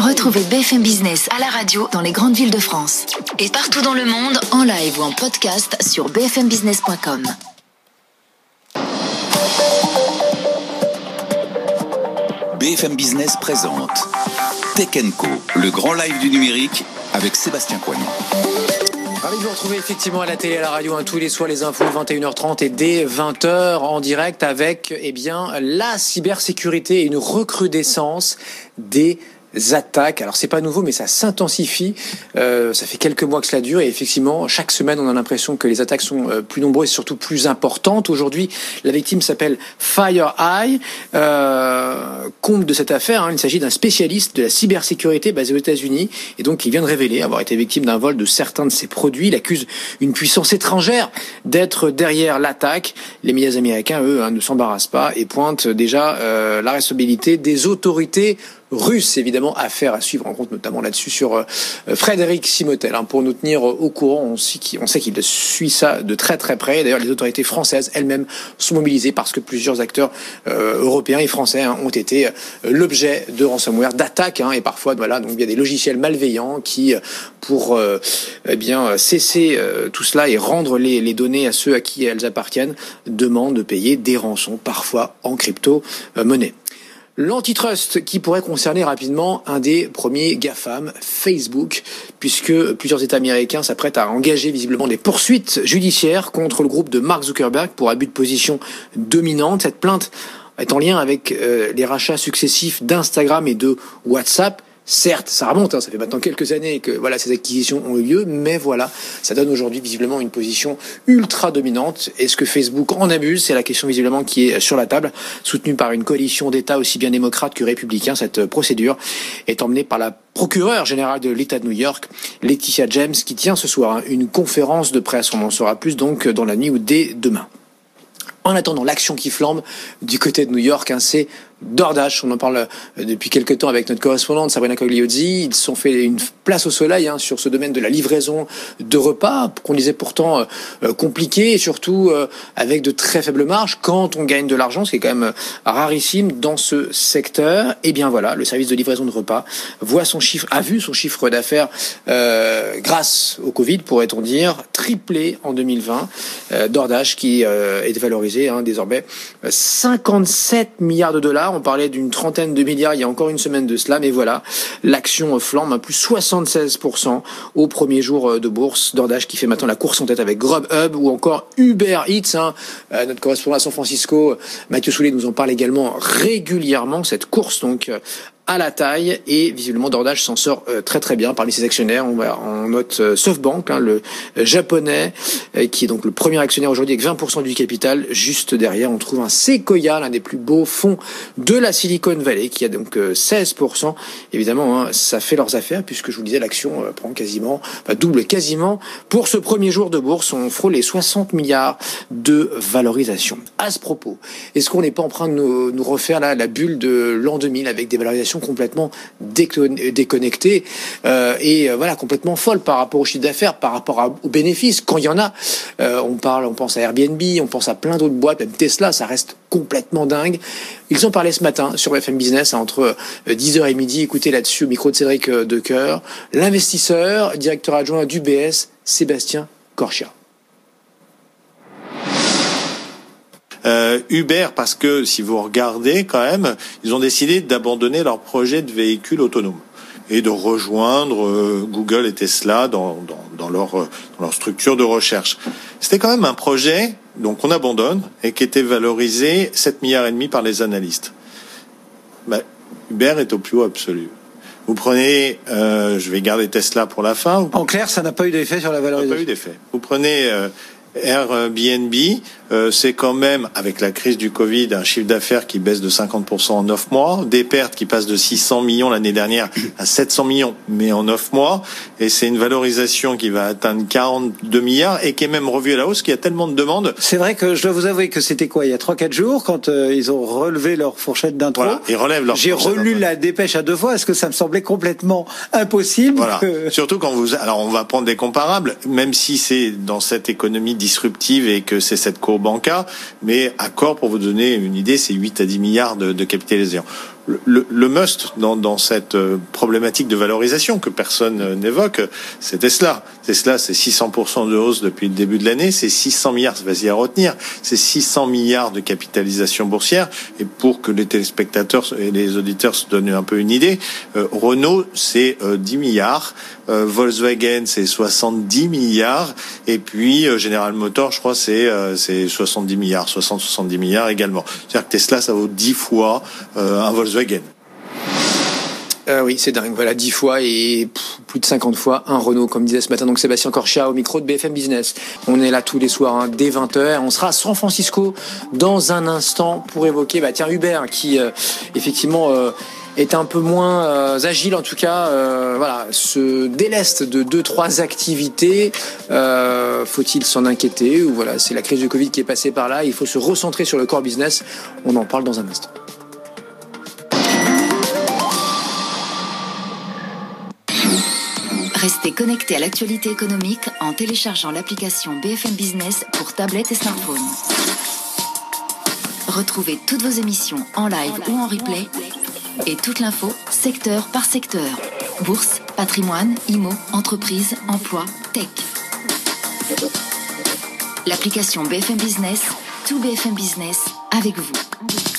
Retrouvez BFM Business à la radio dans les grandes villes de France. Et partout dans le monde, en live ou en podcast sur bfmbusiness.com. BFM Business présente Tech Co, le grand live du numérique avec Sébastien Coignon. Ravi de vous retrouver effectivement à la télé, à la radio, hein, tous les soirs, les infos, 21h30 et dès 20h en direct avec eh bien, la cybersécurité et une recrudescence des attaques. Alors c'est pas nouveau, mais ça s'intensifie. Euh, ça fait quelques mois que cela dure et effectivement, chaque semaine, on a l'impression que les attaques sont euh, plus nombreuses et surtout plus importantes. Aujourd'hui, la victime s'appelle FireEye. Euh, compte de cette affaire, hein, il s'agit d'un spécialiste de la cybersécurité basé aux États-Unis et donc il vient de révéler avoir été victime d'un vol de certains de ses produits. Il accuse une puissance étrangère d'être derrière l'attaque. Les médias américains, eux, hein, ne s'embarrassent pas et pointent déjà euh, la responsabilité des autorités russe, évidemment, affaire à suivre en compte notamment là-dessus sur euh, Frédéric Simotel. Hein, pour nous tenir au courant, on sait qu'il suit ça de très très près. D'ailleurs, les autorités françaises elles-mêmes sont mobilisées parce que plusieurs acteurs euh, européens et français hein, ont été euh, l'objet de ransomware, d'attaques, hein, et parfois, voilà, donc il y a des logiciels malveillants qui, pour eh bien cesser tout cela et rendre les, les, données à ceux à qui elles appartiennent, demandent de payer des rançons, parfois en crypto-monnaie. L'antitrust qui pourrait concerner rapidement un des premiers GAFAM, Facebook, puisque plusieurs États américains s'apprêtent à engager visiblement des poursuites judiciaires contre le groupe de Mark Zuckerberg pour abus de position dominante. Cette plainte est en lien avec euh, les rachats successifs d'Instagram et de WhatsApp Certes, ça remonte, hein, ça fait maintenant quelques années que voilà ces acquisitions ont eu lieu, mais voilà, ça donne aujourd'hui visiblement une position ultra dominante. Est-ce que Facebook en abuse C'est la question visiblement qui est sur la table, soutenue par une coalition d'États aussi bien démocrates que républicains. Cette procédure est emmenée par la procureure générale de l'État de New York, Laetitia James, qui tient ce soir hein, une conférence de presse. On en saura plus donc dans la nuit ou dès demain. En attendant, l'action qui flambe du côté de New York, hein, c'est DoorDash, on en parle euh, depuis quelques temps avec notre correspondante Sabrina Cogliozzi. Ils sont fait une place au soleil hein, sur ce domaine de la livraison de repas, qu'on disait pourtant euh, euh, compliqué et surtout avec de très faibles marges quand on gagne de l'argent, ce qui est quand même rarissime dans ce secteur. Et eh bien voilà, le service de livraison de repas voit son chiffre, a vu son chiffre d'affaires grâce au Covid, pourrait-on dire, triplé en 2020. DoorDash qui est valorisé hein, désormais 57 milliards de dollars on parlait d'une trentaine de milliards il y a encore une semaine de cela, mais voilà, l'action flambe à plus 76% au premier jour euh, de bourse. DoorDash qui fait maintenant la course en tête avec Grubhub ou encore Uber Eats. Hein. Euh, notre correspondant à San Francisco, Mathieu Soulet, nous en parle également régulièrement. Cette course donc euh, à la taille et visiblement Dordage s'en sort euh, très très bien parmi ses actionnaires. On, va, on note euh, SoftBank, hein, le euh, japonais, qui est donc le premier actionnaire aujourd'hui avec 20% du capital. Juste derrière, on trouve un Sequoia, l'un des plus beaux fonds de la Silicon Valley, qui a donc 16%. Évidemment, hein, ça fait leurs affaires puisque je vous le disais, l'action prend quasiment, double quasiment. Pour ce premier jour de bourse, on frôle les 60 milliards de valorisation. À ce propos, est-ce qu'on n'est pas en train de nous, refaire la bulle de l'an 2000 avec des valorisations complètement déconnectée euh, et euh, voilà complètement folle par rapport au chiffre d'affaires, par rapport aux bénéfices. Quand il y en a, euh, on parle, on pense à Airbnb, on pense à plein d'autres boîtes, même Tesla, ça reste complètement dingue. Ils ont parlé ce matin sur FM Business entre 10h et midi. Écoutez là-dessus au micro de Cédric Decoeur, l'investisseur, directeur adjoint d'UBS, Sébastien Corchia. Euh, Uber, parce que si vous regardez quand même, ils ont décidé d'abandonner leur projet de véhicule autonome et de rejoindre euh, Google et Tesla dans, dans, leur, dans leur structure de recherche. C'était quand même un projet donc on abandonne et qui était valorisé 7 milliards et demi par les analystes. Ben, Uber est au plus haut absolu. Vous prenez, euh, je vais garder Tesla pour la fin. En clair, ça n'a pas eu d'effet sur la valorisation. Ça n'a pas eu d'effet. Vous prenez euh, Airbnb, euh, c'est quand même, avec la crise du Covid, un chiffre d'affaires qui baisse de 50% en 9 mois, des pertes qui passent de 600 millions l'année dernière à 700 millions, mais en 9 mois, et c'est une valorisation qui va atteindre 42 milliards et qui est même revue à la hausse, qui a tellement de demandes. C'est vrai que je dois vous avouer que c'était quoi, il y a 3-4 jours, quand euh, ils ont relevé leur fourchette d'intro. Voilà, ils relèvent leur J'ai relu la dépêche à deux fois, est-ce que ça me semblait complètement impossible Voilà. Surtout quand vous... Alors on va prendre des comparables, même si c'est dans cette économie disruptive et que c'est cette courbe en mais Accor, pour vous donner une idée, c'est 8 à 10 milliards de capitalisation. Le, le must dans, dans, cette euh, problématique de valorisation que personne euh, n'évoque, c'est Tesla. Tesla, c'est 600% de hausse depuis le début de l'année, c'est 600 milliards, vas-y à retenir, c'est 600 milliards de capitalisation boursière. Et pour que les téléspectateurs et les auditeurs se donnent un peu une idée, euh, Renault, c'est 10 milliards, Volkswagen, c'est 70 milliards, et puis General Motors, je crois, c'est c'est 70 milliards, 60-70 milliards également. C'est-à-dire que Tesla, ça vaut 10 fois un Volkswagen. Euh, oui, c'est dingue. Voilà, 10 fois et plus de 50 fois un Renault, comme disait ce matin donc Sébastien Corchia au micro de BFM Business. On est là tous les soirs hein, dès 20h. On sera à San Francisco dans un instant pour évoquer, bah, tiens, Hubert qui euh, effectivement euh, est un peu moins agile en tout cas, voilà, se déleste de deux trois activités. Faut-il s'en inquiéter ou voilà, c'est la crise du Covid qui est passée par là. Il faut se recentrer sur le core business. On en parle dans un instant. Restez connecté à l'actualité économique en téléchargeant l'application BFM Business pour tablette et smartphone. Retrouvez toutes vos émissions en live ou en replay et toute l'info secteur par secteur. Bourse, patrimoine, IMO, entreprise, emploi, tech. L'application BFM Business, tout BFM Business avec vous.